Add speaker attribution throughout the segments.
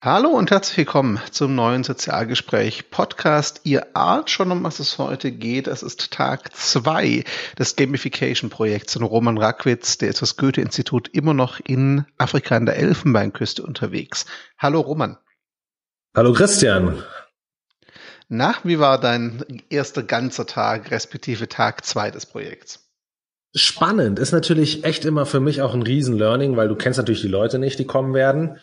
Speaker 1: Hallo und herzlich willkommen zum neuen Sozialgespräch Podcast. Ihr ahnt schon, um was es heute geht. Es ist Tag zwei des Gamification Projekts von Roman Rackwitz. Der ist das Goethe-Institut immer noch in Afrika an der Elfenbeinküste unterwegs. Hallo Roman.
Speaker 2: Hallo Christian.
Speaker 1: Na, wie war dein erster ganzer Tag, respektive Tag zwei des Projekts?
Speaker 2: Spannend ist natürlich echt immer für mich auch ein Riesen-Learning, weil du kennst natürlich die Leute nicht, die kommen werden.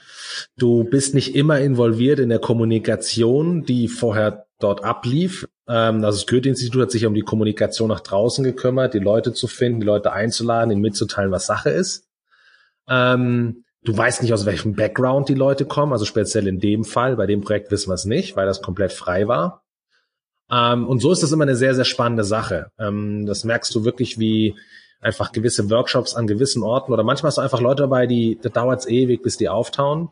Speaker 2: Du bist nicht immer involviert in der Kommunikation, die vorher dort ablief. Ähm, also das Goethe-Institut hat sich um die Kommunikation nach draußen gekümmert, die Leute zu finden, die Leute einzuladen, ihnen mitzuteilen, was Sache ist. Ähm, du weißt nicht, aus welchem Background die Leute kommen, also speziell in dem Fall, bei dem Projekt wissen wir es nicht, weil das komplett frei war. Ähm, und so ist das immer eine sehr, sehr spannende Sache. Ähm, das merkst du wirklich, wie einfach gewisse Workshops an gewissen Orten oder manchmal hast du einfach Leute dabei, die, da dauert es ewig, bis die auftauen,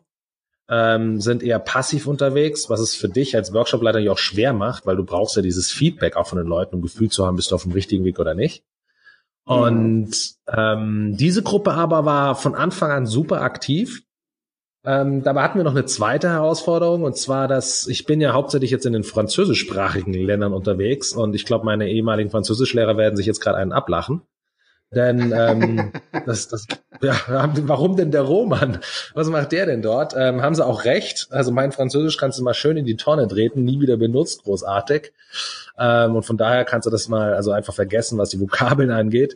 Speaker 2: ähm, sind eher passiv unterwegs, was es für dich als Workshopleiter ja auch schwer macht, weil du brauchst ja dieses Feedback auch von den Leuten, um Gefühl zu haben, bist du auf dem richtigen Weg oder nicht. Und ähm, diese Gruppe aber war von Anfang an super aktiv. Ähm, dabei hatten wir noch eine zweite Herausforderung und zwar, dass ich bin ja hauptsächlich jetzt in den französischsprachigen Ländern unterwegs und ich glaube, meine ehemaligen Französischlehrer werden sich jetzt gerade einen ablachen. Denn ähm, das, das, ja, warum denn der Roman? Was macht der denn dort? Ähm, haben sie auch recht. Also mein Französisch kannst du mal schön in die Tonne treten, nie wieder benutzt, großartig. Ähm, und von daher kannst du das mal also einfach vergessen, was die Vokabeln angeht.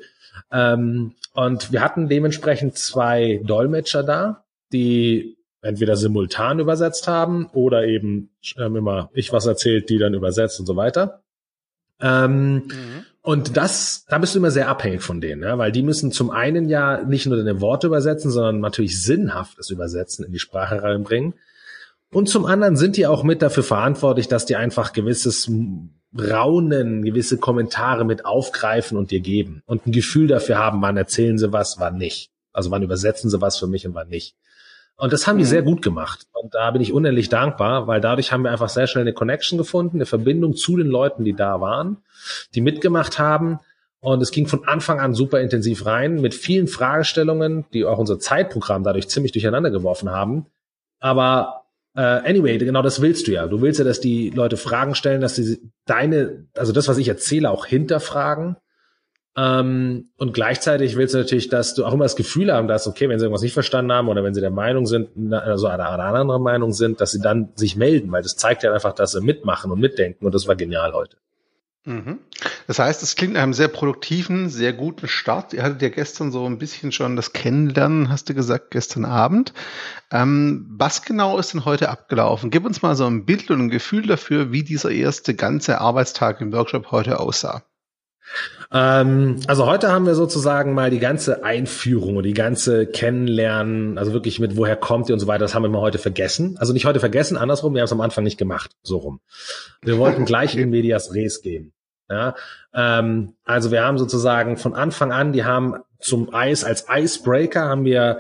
Speaker 2: Ähm, und wir hatten dementsprechend zwei Dolmetscher da, die entweder simultan übersetzt haben oder eben ähm, immer ich was erzählt, die dann übersetzt und so weiter. Ähm, mhm. Und das, da bist du immer sehr abhängig von denen, ja? weil die müssen zum einen ja nicht nur deine Worte übersetzen, sondern natürlich sinnhaftes Übersetzen in die Sprache reinbringen. Und zum anderen sind die auch mit dafür verantwortlich, dass die einfach gewisses Raunen, gewisse Kommentare mit aufgreifen und dir geben und ein Gefühl dafür haben, wann erzählen sie was, wann nicht. Also wann übersetzen sie was für mich und wann nicht. Und das haben die mhm. sehr gut gemacht. Und da bin ich unendlich dankbar, weil dadurch haben wir einfach sehr schnell eine Connection gefunden, eine Verbindung zu den Leuten, die da waren, die mitgemacht haben. Und es ging von Anfang an super intensiv rein mit vielen Fragestellungen, die auch unser Zeitprogramm dadurch ziemlich durcheinander geworfen haben. Aber äh, anyway, genau das willst du ja. Du willst ja, dass die Leute Fragen stellen, dass sie deine, also das, was ich erzähle, auch hinterfragen ähm, und gleichzeitig willst du natürlich, dass du auch immer das Gefühl haben, dass, okay, wenn sie irgendwas nicht verstanden haben oder wenn sie der Meinung sind, also einer, einer anderen Meinung sind, dass sie dann sich melden, weil das zeigt ja einfach, dass sie mitmachen und mitdenken und das war genial heute.
Speaker 1: Mhm. Das heißt, es klingt nach einem sehr produktiven, sehr guten Start. Ihr hattet ja gestern so ein bisschen schon das Kennenlernen, hast du gesagt, gestern Abend. Ähm, was genau ist denn heute abgelaufen? Gib uns mal so ein Bild und ein Gefühl dafür, wie dieser erste ganze Arbeitstag im Workshop heute aussah.
Speaker 2: Ähm, also heute haben wir sozusagen mal die ganze Einführung und die ganze Kennenlernen, also wirklich mit woher kommt ihr und so weiter, das haben wir mal heute vergessen. Also nicht heute vergessen, andersrum, wir haben es am Anfang nicht gemacht, so rum. Wir wollten gleich in Medias Res gehen. Ja, ähm, also wir haben sozusagen von Anfang an, die haben zum Eis als Icebreaker haben wir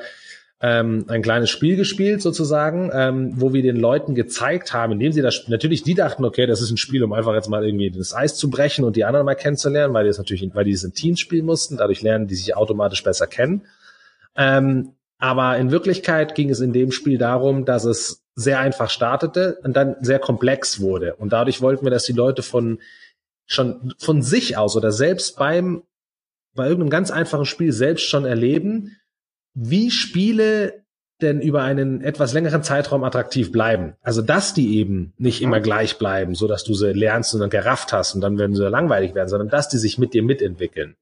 Speaker 2: ähm, ein kleines Spiel gespielt sozusagen, ähm, wo wir den Leuten gezeigt haben, indem sie das natürlich die dachten, okay, das ist ein Spiel, um einfach jetzt mal irgendwie das Eis zu brechen und die anderen mal kennenzulernen, weil die es natürlich, weil die es in Teams spielen mussten, dadurch lernen die sich automatisch besser kennen. Ähm, aber in Wirklichkeit ging es in dem Spiel darum, dass es sehr einfach startete und dann sehr komplex wurde. Und dadurch wollten wir, dass die Leute von schon von sich aus oder selbst beim bei irgendeinem ganz einfachen Spiel selbst schon erleben, wie Spiele denn über einen etwas längeren Zeitraum attraktiv bleiben. Also dass die eben nicht immer gleich bleiben, so dass du sie lernst und dann gerafft hast und dann werden sie langweilig werden, sondern dass die sich mit dir mitentwickeln.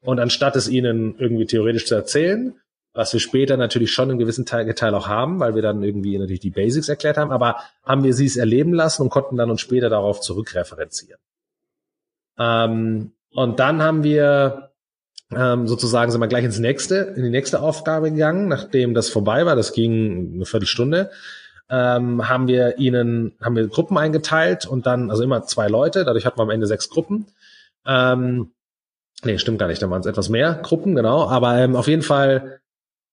Speaker 2: Und anstatt es ihnen irgendwie theoretisch zu erzählen, was wir später natürlich schon einen gewissen Teil, Teil auch haben, weil wir dann irgendwie natürlich die Basics erklärt haben, aber haben wir sie es erleben lassen und konnten dann uns später darauf zurückreferenzieren. Ähm, und dann haben wir ähm, sozusagen sind wir gleich ins nächste, in die nächste Aufgabe gegangen, nachdem das vorbei war, das ging eine Viertelstunde, ähm, haben wir ihnen, haben wir Gruppen eingeteilt und dann, also immer zwei Leute, dadurch hatten wir am Ende sechs Gruppen. Ähm, nee, stimmt gar nicht, da waren es etwas mehr Gruppen, genau, aber ähm, auf jeden Fall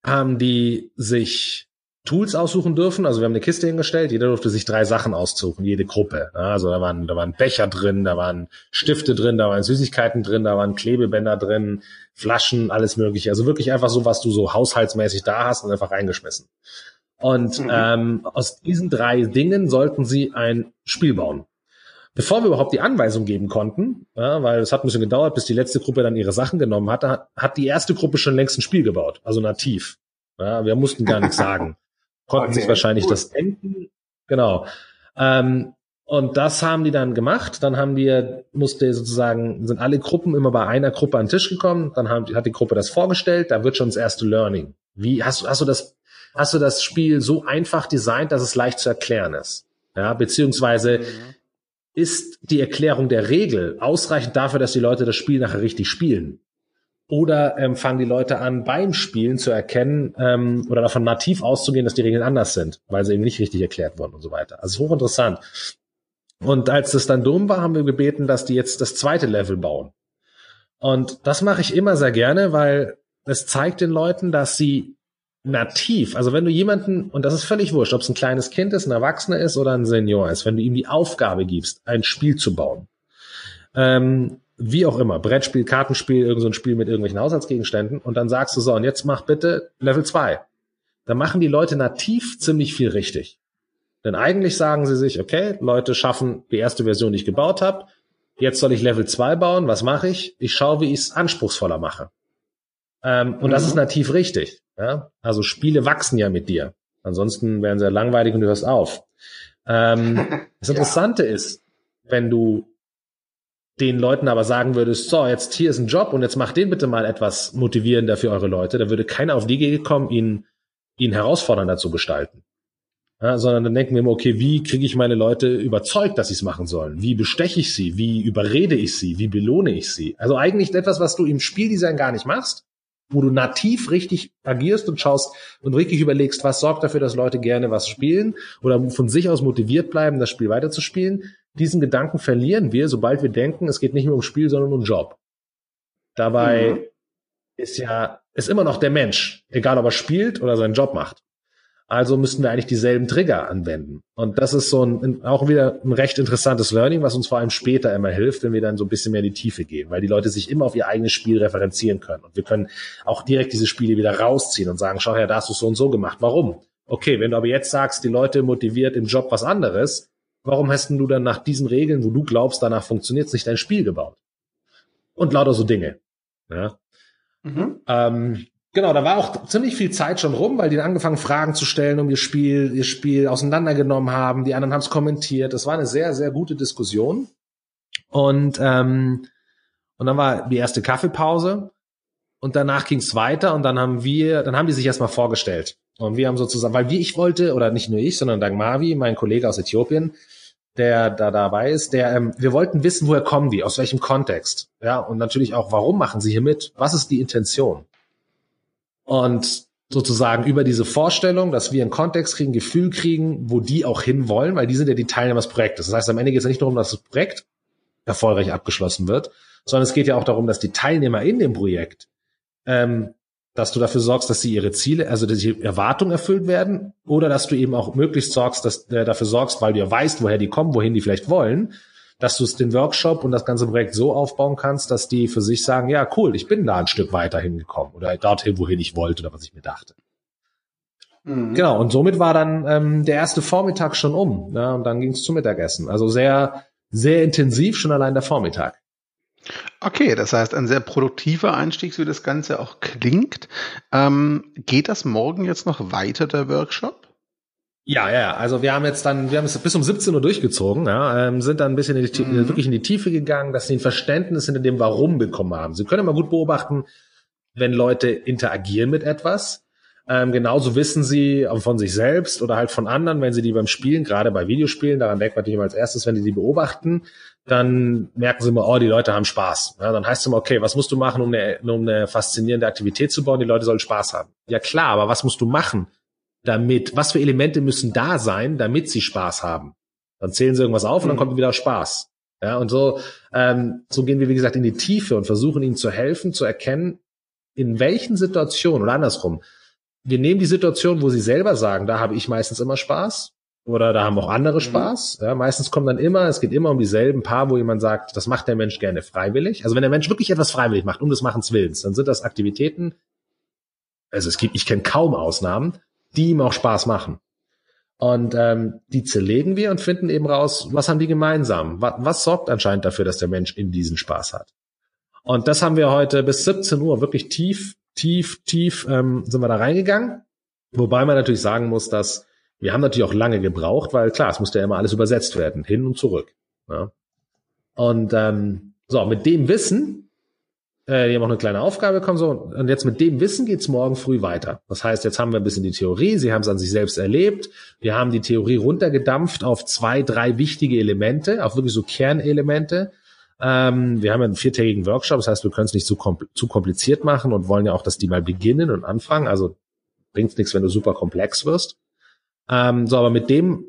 Speaker 2: haben die sich Tools aussuchen dürfen. Also wir haben eine Kiste hingestellt, jeder durfte sich drei Sachen aussuchen, jede Gruppe. Also da waren, da waren Becher drin, da waren Stifte drin, da waren Süßigkeiten drin, da waren Klebebänder drin, Flaschen, alles mögliche. Also wirklich einfach so, was du so haushaltsmäßig da hast und einfach reingeschmissen. Und mhm. ähm, aus diesen drei Dingen sollten sie ein Spiel bauen. Bevor wir überhaupt die Anweisung geben konnten, ja, weil es hat ein bisschen gedauert, bis die letzte Gruppe dann ihre Sachen genommen hatte, hat, hat die erste Gruppe schon längst ein Spiel gebaut, also nativ. Ja, wir mussten gar nichts sagen. Konnten okay, sich wahrscheinlich gut. das denken. Genau. Ähm, und das haben die dann gemacht. Dann haben wir, musste sozusagen, sind alle Gruppen immer bei einer Gruppe an den Tisch gekommen. Dann haben, hat die Gruppe das vorgestellt. Da wird schon das erste Learning. Wie hast du, hast du das, hast du das Spiel so einfach designt, dass es leicht zu erklären ist? Ja, beziehungsweise mhm. ist die Erklärung der Regel ausreichend dafür, dass die Leute das Spiel nachher richtig spielen? Oder ähm, fangen die Leute an, beim Spielen zu erkennen ähm, oder davon nativ auszugehen, dass die Regeln anders sind, weil sie eben nicht richtig erklärt wurden und so weiter. Also hochinteressant. Und als das dann dumm war, haben wir gebeten, dass die jetzt das zweite Level bauen. Und das mache ich immer sehr gerne, weil es zeigt den Leuten, dass sie nativ, also wenn du jemanden, und das ist völlig wurscht, ob es ein kleines Kind ist, ein Erwachsener ist oder ein Senior ist, wenn du ihm die Aufgabe gibst, ein Spiel zu bauen, ähm, wie auch immer, Brettspiel, Kartenspiel, irgendein so Spiel mit irgendwelchen Haushaltsgegenständen, und dann sagst du so, und jetzt mach bitte Level 2. Da machen die Leute nativ ziemlich viel richtig. Denn eigentlich sagen sie sich, okay, Leute schaffen die erste Version, die ich gebaut habe. Jetzt soll ich Level 2 bauen. Was mache ich? Ich schaue, wie ich es anspruchsvoller mache. Ähm, und mhm. das ist nativ richtig. Ja? Also Spiele wachsen ja mit dir. Ansonsten wären sie ja langweilig und du hörst auf. Ähm, das Interessante ja. ist, wenn du den Leuten aber sagen würdest, so, jetzt hier ist ein Job und jetzt macht den bitte mal etwas motivierender für eure Leute, da würde keiner auf die Idee kommen, ihn, ihn herausfordernder zu gestalten. Ja, sondern dann denken wir immer, okay, wie kriege ich meine Leute überzeugt, dass sie es machen sollen? Wie besteche ich sie? Wie überrede ich sie? Wie belohne ich sie? Also eigentlich etwas, was du im Spieldesign gar nicht machst, wo du nativ richtig agierst und schaust und wirklich überlegst, was sorgt dafür, dass Leute gerne was spielen oder von sich aus motiviert bleiben, das Spiel weiterzuspielen. Diesen Gedanken verlieren wir, sobald wir denken, es geht nicht mehr um Spiel, sondern um Job. Dabei mhm. ist ja, ist immer noch der Mensch, egal ob er spielt oder seinen Job macht. Also müssten wir eigentlich dieselben Trigger anwenden. Und das ist so ein, auch wieder ein recht interessantes Learning, was uns vor allem später immer hilft, wenn wir dann so ein bisschen mehr in die Tiefe gehen, weil die Leute sich immer auf ihr eigenes Spiel referenzieren können. Und wir können auch direkt diese Spiele wieder rausziehen und sagen, schau her, da hast du so und so gemacht. Warum? Okay, wenn du aber jetzt sagst, die Leute motiviert im Job was anderes, warum hast du dann nach diesen Regeln, wo du glaubst, danach funktioniert nicht dein Spiel gebaut? Und lauter so Dinge. Ja. Mhm. Ähm, Genau, da war auch ziemlich viel Zeit schon rum, weil die angefangen Fragen zu stellen, um ihr Spiel, ihr Spiel auseinandergenommen haben. Die anderen haben es kommentiert. Es war eine sehr, sehr gute Diskussion. Und ähm, und dann war die erste Kaffeepause und danach ging es weiter und dann haben wir, dann haben die sich erstmal vorgestellt. Und wir haben sozusagen, weil wie ich wollte, oder nicht nur ich, sondern Dagmavi, mein Kollege aus Äthiopien, der da dabei ist, der, ähm, wir wollten wissen, woher kommen die, aus welchem Kontext. Ja, und natürlich auch, warum machen sie hier mit? Was ist die Intention? Und sozusagen über diese Vorstellung, dass wir einen Kontext kriegen, Gefühl kriegen, wo die auch hinwollen, weil die sind ja die Teilnehmer des Projektes. Das heißt, am Ende geht es ja nicht darum, dass das Projekt erfolgreich abgeschlossen wird, sondern es geht ja auch darum, dass die Teilnehmer in dem Projekt, ähm, dass du dafür sorgst, dass sie ihre Ziele, also dass die Erwartungen erfüllt werden, oder dass du eben auch möglichst sorgst, dass äh, dafür sorgst, weil du ja weißt, woher die kommen, wohin die vielleicht wollen, dass du es den Workshop und das ganze Projekt so aufbauen kannst, dass die für sich sagen, ja, cool, ich bin da ein Stück weiter hingekommen oder dorthin, wohin ich wollte oder was ich mir dachte. Mhm. Genau, und somit war dann ähm, der erste Vormittag schon um. Ja, und dann ging es zum Mittagessen. Also sehr, sehr intensiv schon allein der Vormittag.
Speaker 1: Okay, das heißt, ein sehr produktiver Einstieg, wie das Ganze auch klingt. Ähm, geht das morgen jetzt noch weiter, der Workshop?
Speaker 2: Ja, ja, also wir haben jetzt dann, wir haben es bis um 17 Uhr durchgezogen, ja, ähm, sind dann ein bisschen in die, mhm. wirklich in die Tiefe gegangen, dass sie ein Verständnis hinter dem Warum bekommen haben. Sie können immer gut beobachten, wenn Leute interagieren mit etwas. Ähm, genauso wissen sie von sich selbst oder halt von anderen, wenn sie die beim Spielen, gerade bei Videospielen, daran denkt man natürlich immer als erstes, wenn die die beobachten, dann merken sie immer, oh, die Leute haben Spaß. Ja, dann heißt es immer, okay, was musst du machen, um eine, um eine faszinierende Aktivität zu bauen? Die Leute sollen Spaß haben. Ja klar, aber was musst du machen, damit, was für Elemente müssen da sein, damit sie Spaß haben. Dann zählen sie irgendwas auf und dann mhm. kommt wieder Spaß. Ja, und so, ähm, so gehen wir, wie gesagt, in die Tiefe und versuchen ihnen zu helfen, zu erkennen, in welchen Situationen oder andersrum. Wir nehmen die Situation, wo sie selber sagen, da habe ich meistens immer Spaß oder da haben auch andere mhm. Spaß. Ja, meistens kommt dann immer, es geht immer um dieselben Paar, wo jemand sagt, das macht der Mensch gerne freiwillig. Also wenn der Mensch wirklich etwas freiwillig macht, um des Machens Willens, dann sind das Aktivitäten, also es gibt, ich kenne kaum Ausnahmen, die ihm auch Spaß machen. Und ähm, die zerlegen wir und finden eben raus, was haben die gemeinsam? Was, was sorgt anscheinend dafür, dass der Mensch in diesen Spaß hat? Und das haben wir heute bis 17 Uhr wirklich tief, tief, tief ähm, sind wir da reingegangen. Wobei man natürlich sagen muss, dass wir haben natürlich auch lange gebraucht, weil klar, es musste ja immer alles übersetzt werden, hin und zurück. Ja. Und ähm, so, mit dem Wissen äh, die haben auch eine kleine Aufgabe bekommen, so, und jetzt mit dem Wissen geht's morgen früh weiter. Das heißt, jetzt haben wir ein bisschen die Theorie, sie haben es an sich selbst erlebt, wir haben die Theorie runtergedampft auf zwei, drei wichtige Elemente, auf wirklich so Kernelemente. Ähm, wir haben einen viertägigen Workshop, das heißt, wir können es nicht zu, kompl zu kompliziert machen und wollen ja auch, dass die mal beginnen und anfangen. Also bringt nichts, wenn du super komplex wirst. Ähm, so, aber mit dem,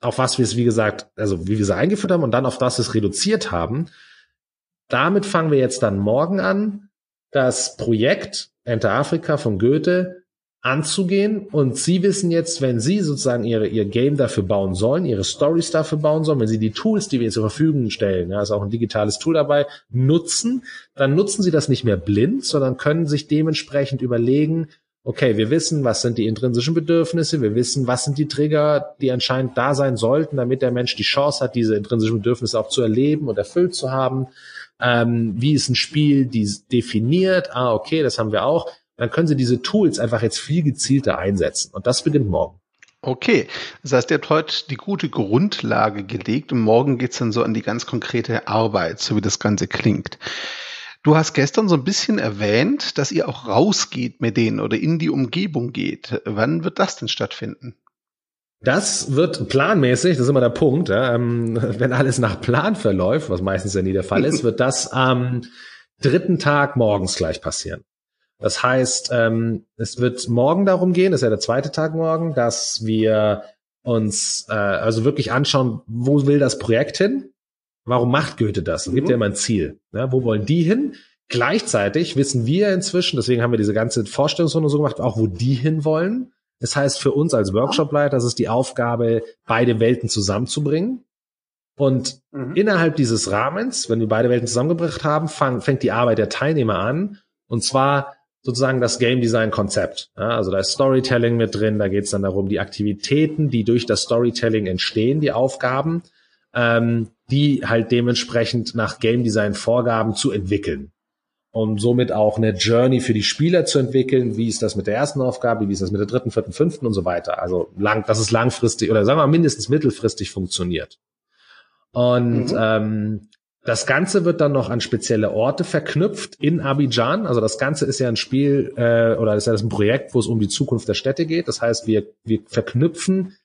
Speaker 2: auf was wir es, wie gesagt, also wie wir es eingeführt haben und dann auf das wir es reduziert haben, damit fangen wir jetzt dann morgen an, das Projekt Enter Afrika von Goethe anzugehen. Und Sie wissen jetzt, wenn Sie sozusagen Ihre, Ihr Game dafür bauen sollen, Ihre Stories dafür bauen sollen, wenn Sie die Tools, die wir zur Verfügung stellen, ja, ist auch ein digitales Tool dabei, nutzen, dann nutzen Sie das nicht mehr blind, sondern können sich dementsprechend überlegen, okay, wir wissen, was sind die intrinsischen Bedürfnisse, wir wissen, was sind die Trigger, die anscheinend da sein sollten, damit der Mensch die Chance hat, diese intrinsischen Bedürfnisse auch zu erleben und erfüllt zu haben ähm, wie ist ein Spiel die definiert, ah, okay, das haben wir auch. Dann können Sie diese Tools einfach jetzt viel gezielter einsetzen. Und das beginnt morgen.
Speaker 1: Okay, das heißt, ihr habt heute die gute Grundlage gelegt und morgen geht's dann so an die ganz konkrete Arbeit, so wie das Ganze klingt. Du hast gestern so ein bisschen erwähnt, dass ihr auch rausgeht mit denen oder in die Umgebung geht. Wann wird das denn stattfinden?
Speaker 2: Das wird planmäßig, das ist immer der Punkt, ja, ähm, wenn alles nach Plan verläuft, was meistens ja nie der Fall ist, wird das am dritten Tag morgens gleich passieren. Das heißt, ähm, es wird morgen darum gehen, das ist ja der zweite Tag morgen, dass wir uns äh, also wirklich anschauen, wo will das Projekt hin? Warum macht Goethe das? Es gibt mhm. ja immer ein Ziel. Ja, wo wollen die hin? Gleichzeitig wissen wir inzwischen, deswegen haben wir diese ganze Vorstellungsrunde so gemacht, auch wo die hin wollen. Das heißt für uns als Workshopleiter, das ist die Aufgabe, beide Welten zusammenzubringen. Und mhm. innerhalb dieses Rahmens, wenn wir beide Welten zusammengebracht haben, fang, fängt die Arbeit der Teilnehmer an. Und zwar sozusagen das Game Design Konzept. Ja, also da ist Storytelling mit drin, da geht es dann darum, die Aktivitäten, die durch das Storytelling entstehen, die Aufgaben, ähm, die halt dementsprechend nach Game Design Vorgaben zu entwickeln um somit auch eine Journey für die Spieler zu entwickeln. Wie ist das mit der ersten Aufgabe? Wie ist das mit der dritten, vierten, fünften und so weiter? Also lang, dass es langfristig oder sagen wir mal mindestens mittelfristig funktioniert. Und mhm. ähm, das Ganze wird dann noch an spezielle Orte verknüpft in Abidjan. Also das Ganze ist ja ein Spiel äh, oder ist ja das ein Projekt, wo es um die Zukunft der Städte geht. Das heißt, wir, wir verknüpfen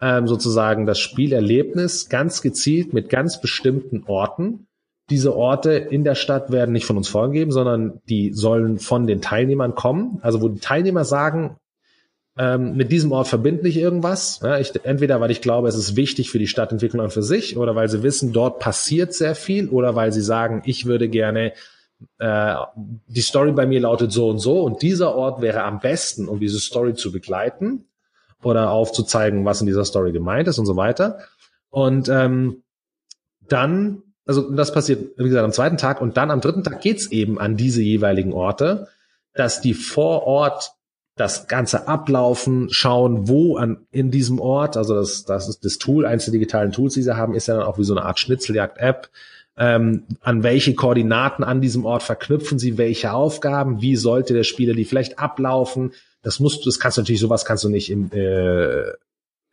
Speaker 2: ähm, sozusagen das Spielerlebnis ganz gezielt mit ganz bestimmten Orten diese Orte in der Stadt werden nicht von uns vorgegeben, sondern die sollen von den Teilnehmern kommen. Also wo die Teilnehmer sagen, ähm, mit diesem Ort verbinde ich irgendwas. Ja, ich, entweder weil ich glaube, es ist wichtig für die Stadtentwicklung an für sich, oder weil sie wissen, dort passiert sehr viel, oder weil sie sagen, ich würde gerne äh, die Story bei mir lautet so und so und dieser Ort wäre am besten, um diese Story zu begleiten oder aufzuzeigen, was in dieser Story gemeint ist und so weiter. Und ähm, dann also das passiert, wie gesagt, am zweiten Tag und dann am dritten Tag geht's eben an diese jeweiligen Orte, dass die vor Ort das Ganze ablaufen, schauen, wo an, in diesem Ort, also das, das ist das Tool, eins der digitalen Tools, die sie haben, ist ja dann auch wie so eine Art Schnitzeljagd-App. Ähm, an welche Koordinaten an diesem Ort verknüpfen sie welche Aufgaben, wie sollte der Spieler die vielleicht ablaufen. Das musst du, das kannst du natürlich, sowas kannst du nicht im, äh,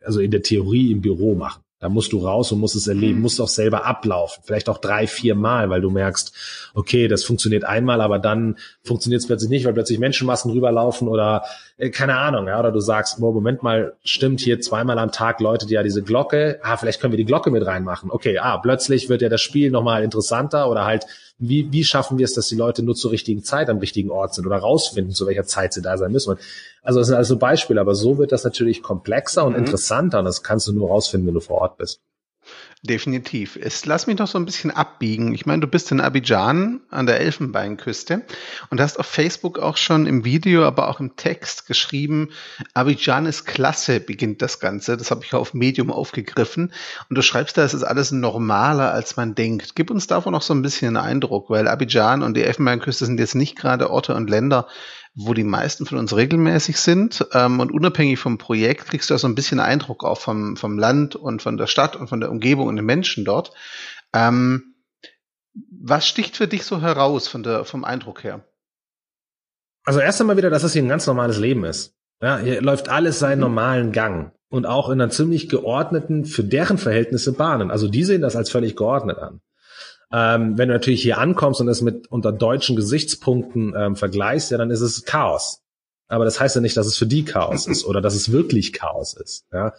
Speaker 2: also in der Theorie im Büro machen. Da musst du raus und musst es erleben, mhm. musst auch selber ablaufen. Vielleicht auch drei, vier Mal, weil du merkst, okay, das funktioniert einmal, aber dann funktioniert es plötzlich nicht, weil plötzlich Menschenmassen rüberlaufen oder äh, keine Ahnung, ja, oder du sagst, oh, Moment mal, stimmt hier zweimal am Tag Leute, die ja diese Glocke, ah, vielleicht können wir die Glocke mit reinmachen. Okay, ah, plötzlich wird ja das Spiel nochmal interessanter oder halt, wie, wie schaffen wir es, dass die Leute nur zur richtigen Zeit am richtigen Ort sind oder rausfinden, zu welcher Zeit sie da sein müssen. Also das sind also Beispiele, aber so wird das natürlich komplexer und mhm. interessanter und das kannst du nur rausfinden, wenn du vor Ort bist.
Speaker 1: Definitiv. Es, lass mich noch so ein bisschen abbiegen. Ich meine, du bist in Abidjan an der Elfenbeinküste und hast auf Facebook auch schon im Video, aber auch im Text geschrieben, Abidjan ist klasse, beginnt das Ganze. Das habe ich auf Medium aufgegriffen. Und du schreibst da, es ist alles normaler, als man denkt. Gib uns davon noch so ein bisschen einen Eindruck, weil Abidjan und die Elfenbeinküste sind jetzt nicht gerade Orte und Länder, wo die meisten von uns regelmäßig sind. Ähm, und unabhängig vom Projekt kriegst du ja so ein bisschen Eindruck auch vom, vom Land und von der Stadt und von der Umgebung und den Menschen dort. Ähm, was sticht für dich so heraus von der, vom Eindruck her?
Speaker 2: Also erst einmal wieder, dass es hier ein ganz normales Leben ist. Ja, hier läuft alles seinen mhm. normalen Gang und auch in einer ziemlich geordneten, für deren Verhältnisse Bahnen. Also die sehen das als völlig geordnet an. Ähm, wenn du natürlich hier ankommst und es mit unter deutschen Gesichtspunkten ähm, vergleichst, ja, dann ist es Chaos. Aber das heißt ja nicht, dass es für die Chaos ist oder dass es wirklich Chaos ist. Ja?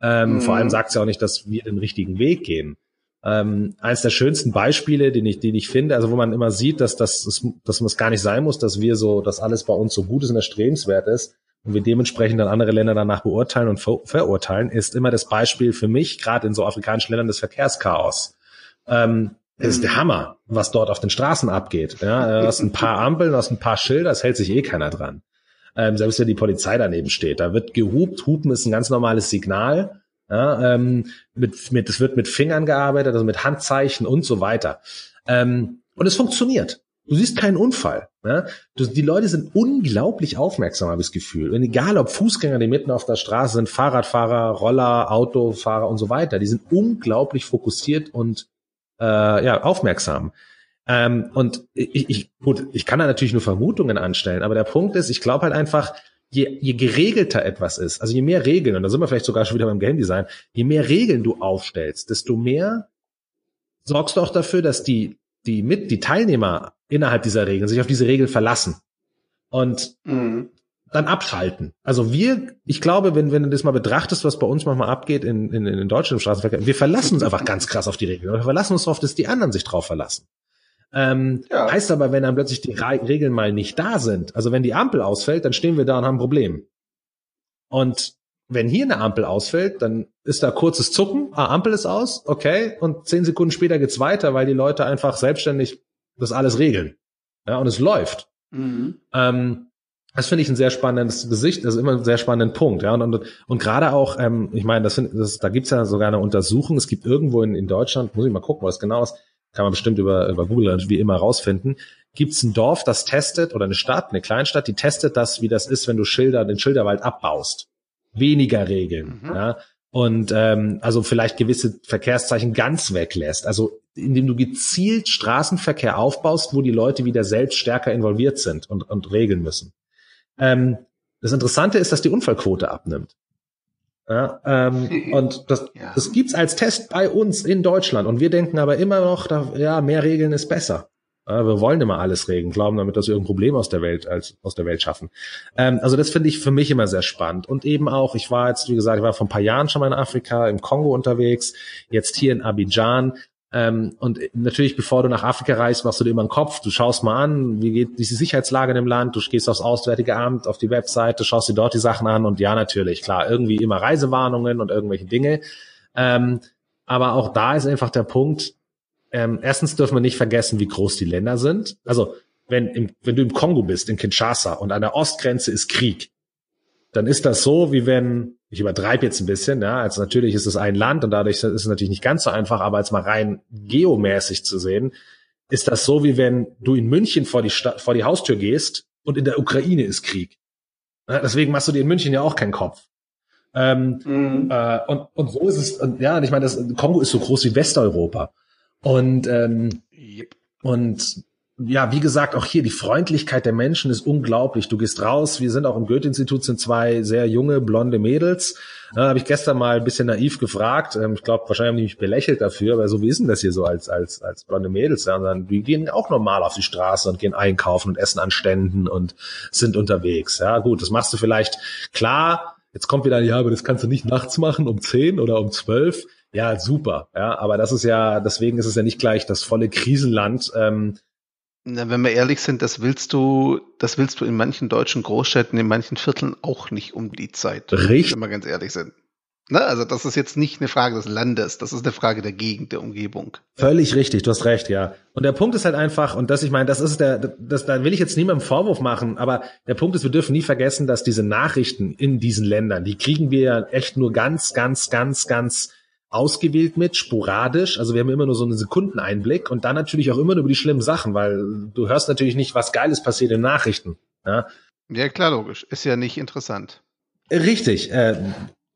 Speaker 2: Ähm, mhm. Vor allem sagt es ja auch nicht, dass wir den richtigen Weg gehen. Ähm, eines der schönsten Beispiele, den ich, den ich finde, also wo man immer sieht, dass das, dass man es gar nicht sein muss, dass wir so, dass alles bei uns so gut ist und erstrebenswert ist, und wir dementsprechend dann andere Länder danach beurteilen und ver verurteilen, ist immer das Beispiel für mich, gerade in so afrikanischen Ländern, des Verkehrschaos. Ähm, das ist der mhm. Hammer, was dort auf den Straßen abgeht. Ja, du hast ein paar Ampeln, du hast ein paar Schilder, das hält sich eh keiner dran. Ähm, selbst wenn die Polizei daneben steht, da wird gehupt. Hupen ist ein ganz normales Signal. Ja, ähm, mit, mit, es wird mit Fingern gearbeitet, also mit Handzeichen und so weiter. Ähm, und es funktioniert. Du siehst keinen Unfall. Ne? Du, die Leute sind unglaublich aufmerksam, habe ich das Gefühl. Und egal ob Fußgänger, die mitten auf der Straße sind, Fahrradfahrer, Roller, Autofahrer und so weiter, die sind unglaublich fokussiert und äh, ja aufmerksam. Ähm, und ich, ich, gut, ich kann da natürlich nur Vermutungen anstellen, aber der Punkt ist, ich glaube halt einfach, je, je geregelter etwas ist, also je mehr Regeln, und da sind wir vielleicht sogar schon wieder beim Game Design, je mehr Regeln du aufstellst, desto mehr sorgst du auch dafür, dass die die mit, die Teilnehmer innerhalb dieser Regeln sich auf diese Regeln verlassen und mhm. Dann abschalten. Also wir, ich glaube, wenn, wenn du das mal betrachtest, was bei uns manchmal abgeht in, in, in Deutschland im Straßenverkehr, wir verlassen uns einfach ganz krass auf die Regeln. Wir verlassen uns darauf, dass die anderen sich drauf verlassen. Ähm, ja. Heißt aber, wenn dann plötzlich die Regeln mal nicht da sind, also wenn die Ampel ausfällt, dann stehen wir da und haben ein Problem. Und wenn hier eine Ampel ausfällt, dann ist da kurzes Zucken, ah, Ampel ist aus, okay, und zehn Sekunden später geht's weiter, weil die Leute einfach selbstständig das alles regeln. Ja, und es läuft. Mhm. Ähm, das finde ich ein sehr spannendes Gesicht, das ist immer ein sehr spannender Punkt, ja. Und, und, und gerade auch, ähm, ich meine, das, find, das da gibt's ja sogar eine Untersuchung, es gibt irgendwo in, in Deutschland, muss ich mal gucken, was genau ist, kann man bestimmt über, über Google wie immer rausfinden, gibt's ein Dorf, das testet, oder eine Stadt, eine Kleinstadt, die testet das, wie das ist, wenn du Schilder, den Schilderwald abbaust weniger Regeln. Mhm. Ja? Und ähm, also vielleicht gewisse Verkehrszeichen ganz weglässt. Also indem du gezielt Straßenverkehr aufbaust, wo die Leute wieder selbst stärker involviert sind und, und regeln müssen. Ähm, das Interessante ist, dass die Unfallquote abnimmt. Ja, ähm, und das, ja. das gibt's als Test bei uns in Deutschland. Und wir denken aber immer noch, da, ja, mehr Regeln ist besser. Wir wollen immer alles regeln, glauben damit, dass wir irgendein Problem aus der Welt als aus der Welt schaffen. Ähm, also das finde ich für mich immer sehr spannend. Und eben auch, ich war jetzt, wie gesagt, ich war vor ein paar Jahren schon mal in Afrika, im Kongo unterwegs, jetzt hier in Abidjan. Ähm, und natürlich, bevor du nach Afrika reist, machst du dir immer einen Kopf. Du schaust mal an, wie geht diese Sicherheitslage in dem Land. Du gehst aufs Auswärtige Amt, auf die Webseite, schaust dir dort die Sachen an. Und ja, natürlich, klar, irgendwie immer Reisewarnungen und irgendwelche Dinge. Ähm, aber auch da ist einfach der Punkt, ähm, erstens dürfen wir nicht vergessen, wie groß die Länder sind. Also wenn, im, wenn du im Kongo bist, in Kinshasa und an der Ostgrenze ist Krieg, dann ist das so, wie wenn, ich übertreibe jetzt ein bisschen, ja, also natürlich ist es ein Land und dadurch ist es natürlich nicht ganz so einfach, aber als mal rein geomäßig zu sehen, ist das so, wie wenn du in München vor die, Stadt, vor die Haustür gehst und in der Ukraine ist Krieg. Ja, deswegen machst du dir in München ja auch keinen Kopf. Ähm, mhm. äh, und, und so ist es, und, ja, und ich meine, das Kongo ist so groß wie Westeuropa. Und, ähm, yep. und ja, wie gesagt, auch hier die Freundlichkeit der Menschen ist unglaublich. Du gehst raus, wir sind auch im Goethe-Institut, sind zwei sehr junge, blonde Mädels. Da habe ich gestern mal ein bisschen naiv gefragt. Ähm, ich glaube, wahrscheinlich haben die mich belächelt dafür, aber so wie ist denn das hier so als, als, als blonde Mädels? Ja, dann, die gehen auch normal auf die Straße und gehen einkaufen und essen an Ständen und sind unterwegs. Ja, gut, das machst du vielleicht klar. Jetzt kommt wieder, ja, aber das kannst du nicht nachts machen um zehn oder um zwölf ja, super. Ja, aber das ist ja, deswegen ist es ja nicht gleich das volle Krisenland. Ähm,
Speaker 1: Na, wenn wir ehrlich sind, das willst du, das willst du in manchen deutschen Großstädten, in manchen Vierteln auch nicht um die Zeit.
Speaker 2: Richtig.
Speaker 1: Wenn wir ganz ehrlich sind. Na, also das ist jetzt nicht eine Frage des Landes, das ist eine Frage der Gegend, der Umgebung.
Speaker 2: Völlig richtig, du hast recht, ja. Und der Punkt ist halt einfach, und das, ich meine, das ist der, das, da will ich jetzt niemandem Vorwurf machen, aber der Punkt ist, wir dürfen nie vergessen, dass diese Nachrichten in diesen Ländern, die kriegen wir ja echt nur ganz, ganz, ganz, ganz ausgewählt mit, sporadisch. Also wir haben immer nur so einen Sekundeneinblick und dann natürlich auch immer nur über die schlimmen Sachen, weil du hörst natürlich nicht, was Geiles passiert in Nachrichten. Ja?
Speaker 1: Ja, klar, logisch. Ist ja nicht interessant.
Speaker 2: Richtig. Äh,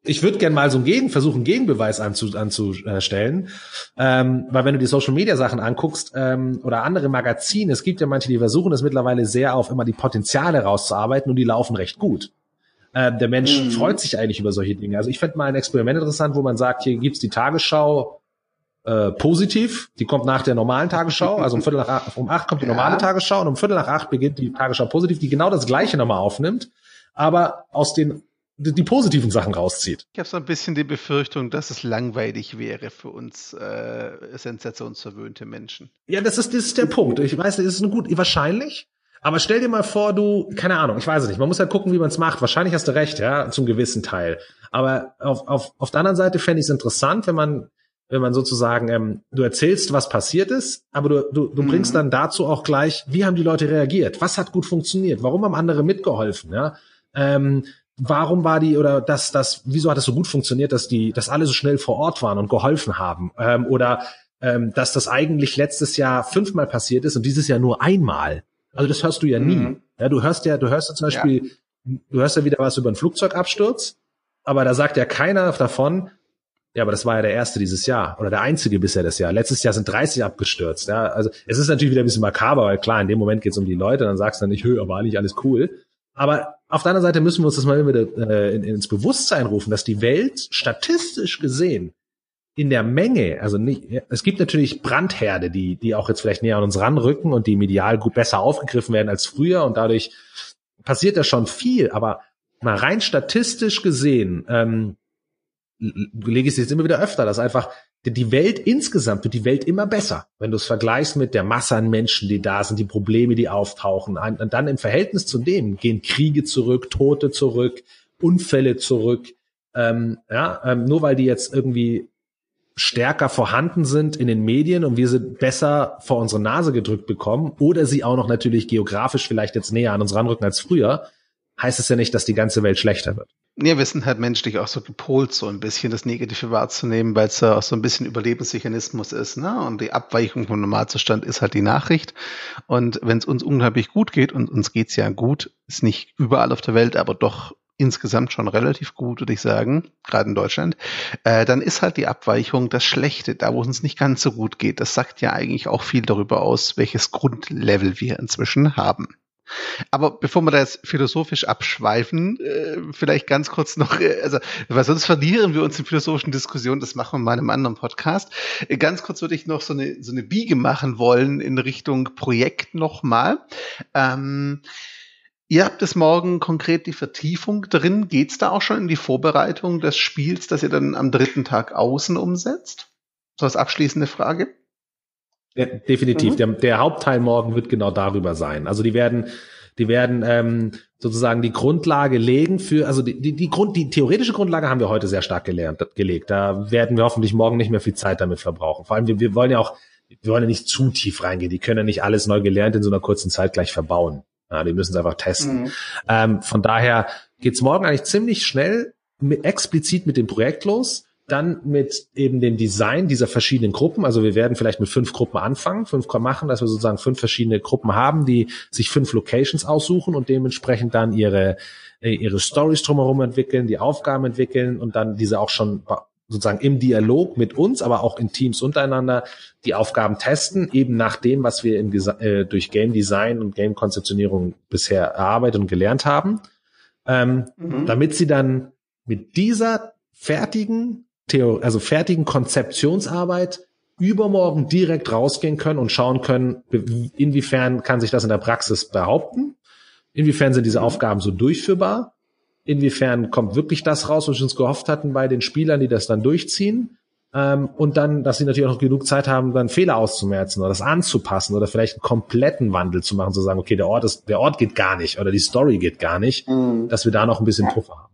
Speaker 2: ich würde gerne mal so einen Gegen, versuchen, einen Gegenbeweis anzu, anzustellen. Ähm, weil wenn du die Social Media Sachen anguckst ähm, oder andere Magazine, es gibt ja manche, die versuchen es mittlerweile sehr auf immer die Potenziale rauszuarbeiten und die laufen recht gut. Äh, der Mensch mhm. freut sich eigentlich über solche Dinge. Also ich fände mal ein Experiment interessant, wo man sagt, hier gibt's die Tagesschau äh, positiv, die kommt nach der normalen Tagesschau, also um Viertel nach acht, um acht kommt die normale ja. Tagesschau und um Viertel nach acht beginnt die Tagesschau positiv, die genau das gleiche nochmal aufnimmt, aber aus den die positiven Sachen rauszieht.
Speaker 1: Ich habe so ein bisschen die Befürchtung, dass es langweilig wäre für uns äh, sensationsverwöhnte Menschen.
Speaker 2: Ja, das ist, das ist der Punkt. Ich weiß, das ist eine gut, wahrscheinlich. Aber stell dir mal vor, du, keine Ahnung, ich weiß es nicht. Man muss ja halt gucken, wie man es macht. Wahrscheinlich hast du recht, ja, zum gewissen Teil. Aber auf, auf, auf der anderen Seite fände ich es interessant, wenn man, wenn man sozusagen, ähm, du erzählst, was passiert ist, aber du, du, du mhm. bringst dann dazu auch gleich, wie haben die Leute reagiert? Was hat gut funktioniert? Warum haben andere mitgeholfen? Ja? Ähm, warum war die oder das, das, wieso hat es so gut funktioniert, dass die, dass alle so schnell vor Ort waren und geholfen haben? Ähm, oder ähm, dass das eigentlich letztes Jahr fünfmal passiert ist und dieses Jahr nur einmal. Also das hörst du ja nie. Mhm. Ja, du hörst ja, du hörst ja zum Beispiel, ja. du hörst ja wieder was über einen Flugzeugabsturz, aber da sagt ja keiner davon, ja, aber das war ja der erste dieses Jahr oder der einzige bisher das Jahr. Letztes Jahr sind 30 abgestürzt. Ja, also es ist natürlich wieder ein bisschen makaber, weil klar, in dem Moment geht es um die Leute, dann sagst du dann nicht, hö, war nicht alles cool. Aber auf der anderen Seite müssen wir uns das mal wieder äh, ins Bewusstsein rufen, dass die Welt statistisch gesehen in der Menge, also nicht, es gibt natürlich Brandherde, die, die auch jetzt vielleicht näher an uns ranrücken und die medial gut besser aufgegriffen werden als früher und dadurch passiert da schon viel, aber mal rein statistisch gesehen, ähm, lege ich es jetzt immer wieder öfter, dass einfach die Welt insgesamt wird die Welt immer besser, wenn du es vergleichst mit der Masse an Menschen, die da sind, die Probleme, die auftauchen. Und dann im Verhältnis zu dem gehen Kriege zurück, Tote zurück, Unfälle zurück. Ähm, ja, ähm, nur weil die jetzt irgendwie stärker vorhanden sind in den Medien und wir sie besser vor unsere Nase gedrückt bekommen oder sie auch noch natürlich geografisch vielleicht jetzt näher an uns ranrücken als früher, heißt es ja nicht, dass die ganze Welt schlechter wird.
Speaker 1: Ja, wir sind halt menschlich auch so gepolt, so ein bisschen das Negative wahrzunehmen, weil es ja auch so ein bisschen Überlebensmechanismus ist, ne? Und die Abweichung vom Normalzustand ist halt die Nachricht. Und wenn es uns unglaublich gut geht, und uns geht's ja gut, ist nicht überall auf der Welt, aber doch insgesamt schon relativ gut, würde ich sagen, gerade in Deutschland, äh, dann ist halt die Abweichung das Schlechte, da wo es uns nicht ganz so gut geht. Das sagt ja eigentlich auch viel darüber aus, welches Grundlevel wir inzwischen haben. Aber bevor wir da jetzt philosophisch abschweifen, äh, vielleicht ganz kurz noch, äh, also, weil sonst verlieren wir uns in philosophischen Diskussionen, das machen wir mal in einem anderen Podcast. Äh, ganz kurz würde ich noch so eine, so eine Biege machen wollen in Richtung Projekt nochmal. Ähm, Ihr habt es morgen konkret die Vertiefung drin. Geht's da auch schon in die Vorbereitung des Spiels, das ihr dann am dritten Tag außen umsetzt? So als abschließende Frage.
Speaker 2: Ja, definitiv. Mhm. Der, der, Hauptteil morgen wird genau darüber sein. Also die werden, die werden ähm, sozusagen die Grundlage legen für, also die, die, die Grund, die theoretische Grundlage haben wir heute sehr stark gelernt, gelegt. Da werden wir hoffentlich morgen nicht mehr viel Zeit damit verbrauchen. Vor allem, wir, wir wollen ja auch, wir wollen ja nicht zu tief reingehen. Die können ja nicht alles neu gelernt in so einer kurzen Zeit gleich verbauen. Ja, die müssen es einfach testen. Mhm. Ähm, von daher geht's morgen eigentlich ziemlich schnell mit, explizit mit dem Projekt los. Dann mit eben dem Design dieser verschiedenen Gruppen. Also wir werden vielleicht mit fünf Gruppen anfangen, fünf machen, dass wir sozusagen fünf verschiedene Gruppen haben, die sich fünf Locations aussuchen und dementsprechend dann ihre äh, ihre Stories drumherum entwickeln, die Aufgaben entwickeln und dann diese auch schon sozusagen im Dialog mit uns, aber auch in Teams untereinander die Aufgaben testen, eben nach dem, was wir im, äh, durch Game Design und Game Konzeptionierung bisher erarbeitet und gelernt haben, ähm, mhm. damit sie dann mit dieser fertigen Theor also fertigen Konzeptionsarbeit übermorgen direkt rausgehen können und schauen können, inwiefern kann sich das in der Praxis behaupten, inwiefern sind diese mhm. Aufgaben so durchführbar Inwiefern kommt wirklich das raus, was wir uns gehofft hatten bei den Spielern, die das dann durchziehen? Ähm, und dann, dass sie natürlich auch noch genug Zeit haben, dann Fehler auszumerzen oder das anzupassen oder vielleicht einen kompletten Wandel zu machen, zu sagen, okay, der Ort ist, der Ort geht gar nicht oder die Story geht gar nicht, mhm. dass wir da noch ein bisschen Puffer haben.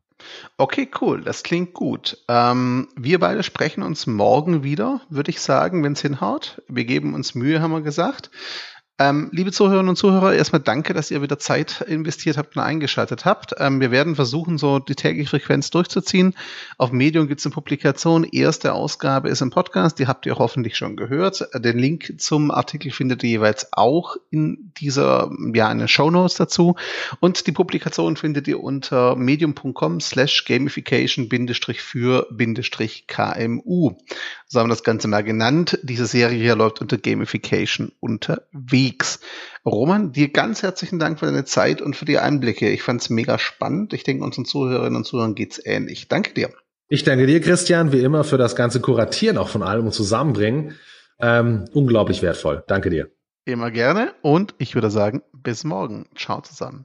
Speaker 1: Okay, cool. Das klingt gut. Ähm, wir beide sprechen uns morgen wieder, würde ich sagen, wenn es hinhaut. Wir geben uns Mühe, haben wir gesagt. Ähm, liebe Zuhörerinnen und Zuhörer, erstmal danke, dass ihr wieder Zeit investiert habt und eingeschaltet habt. Ähm, wir werden versuchen, so die tägliche Frequenz durchzuziehen. Auf Medium gibt es eine Publikation. Erste Ausgabe ist im Podcast. Die habt ihr hoffentlich schon gehört. Den Link zum Artikel findet ihr jeweils auch in dieser, ja, in den Show Notes dazu. Und die Publikation findet ihr unter medium.com slash gamification für KMU. So haben wir das Ganze mal genannt. Diese Serie hier läuft unter Gamification unterwegs. Roman, dir ganz herzlichen Dank für deine Zeit und für die Einblicke. Ich fand es mega spannend. Ich denke, unseren Zuhörerinnen und Zuhörern geht's ähnlich. Danke dir.
Speaker 2: Ich danke dir, Christian, wie immer für das ganze Kuratieren auch von allem und Zusammenbringen. Ähm, unglaublich wertvoll. Danke dir.
Speaker 1: Immer gerne und ich würde sagen, bis morgen. Ciao zusammen.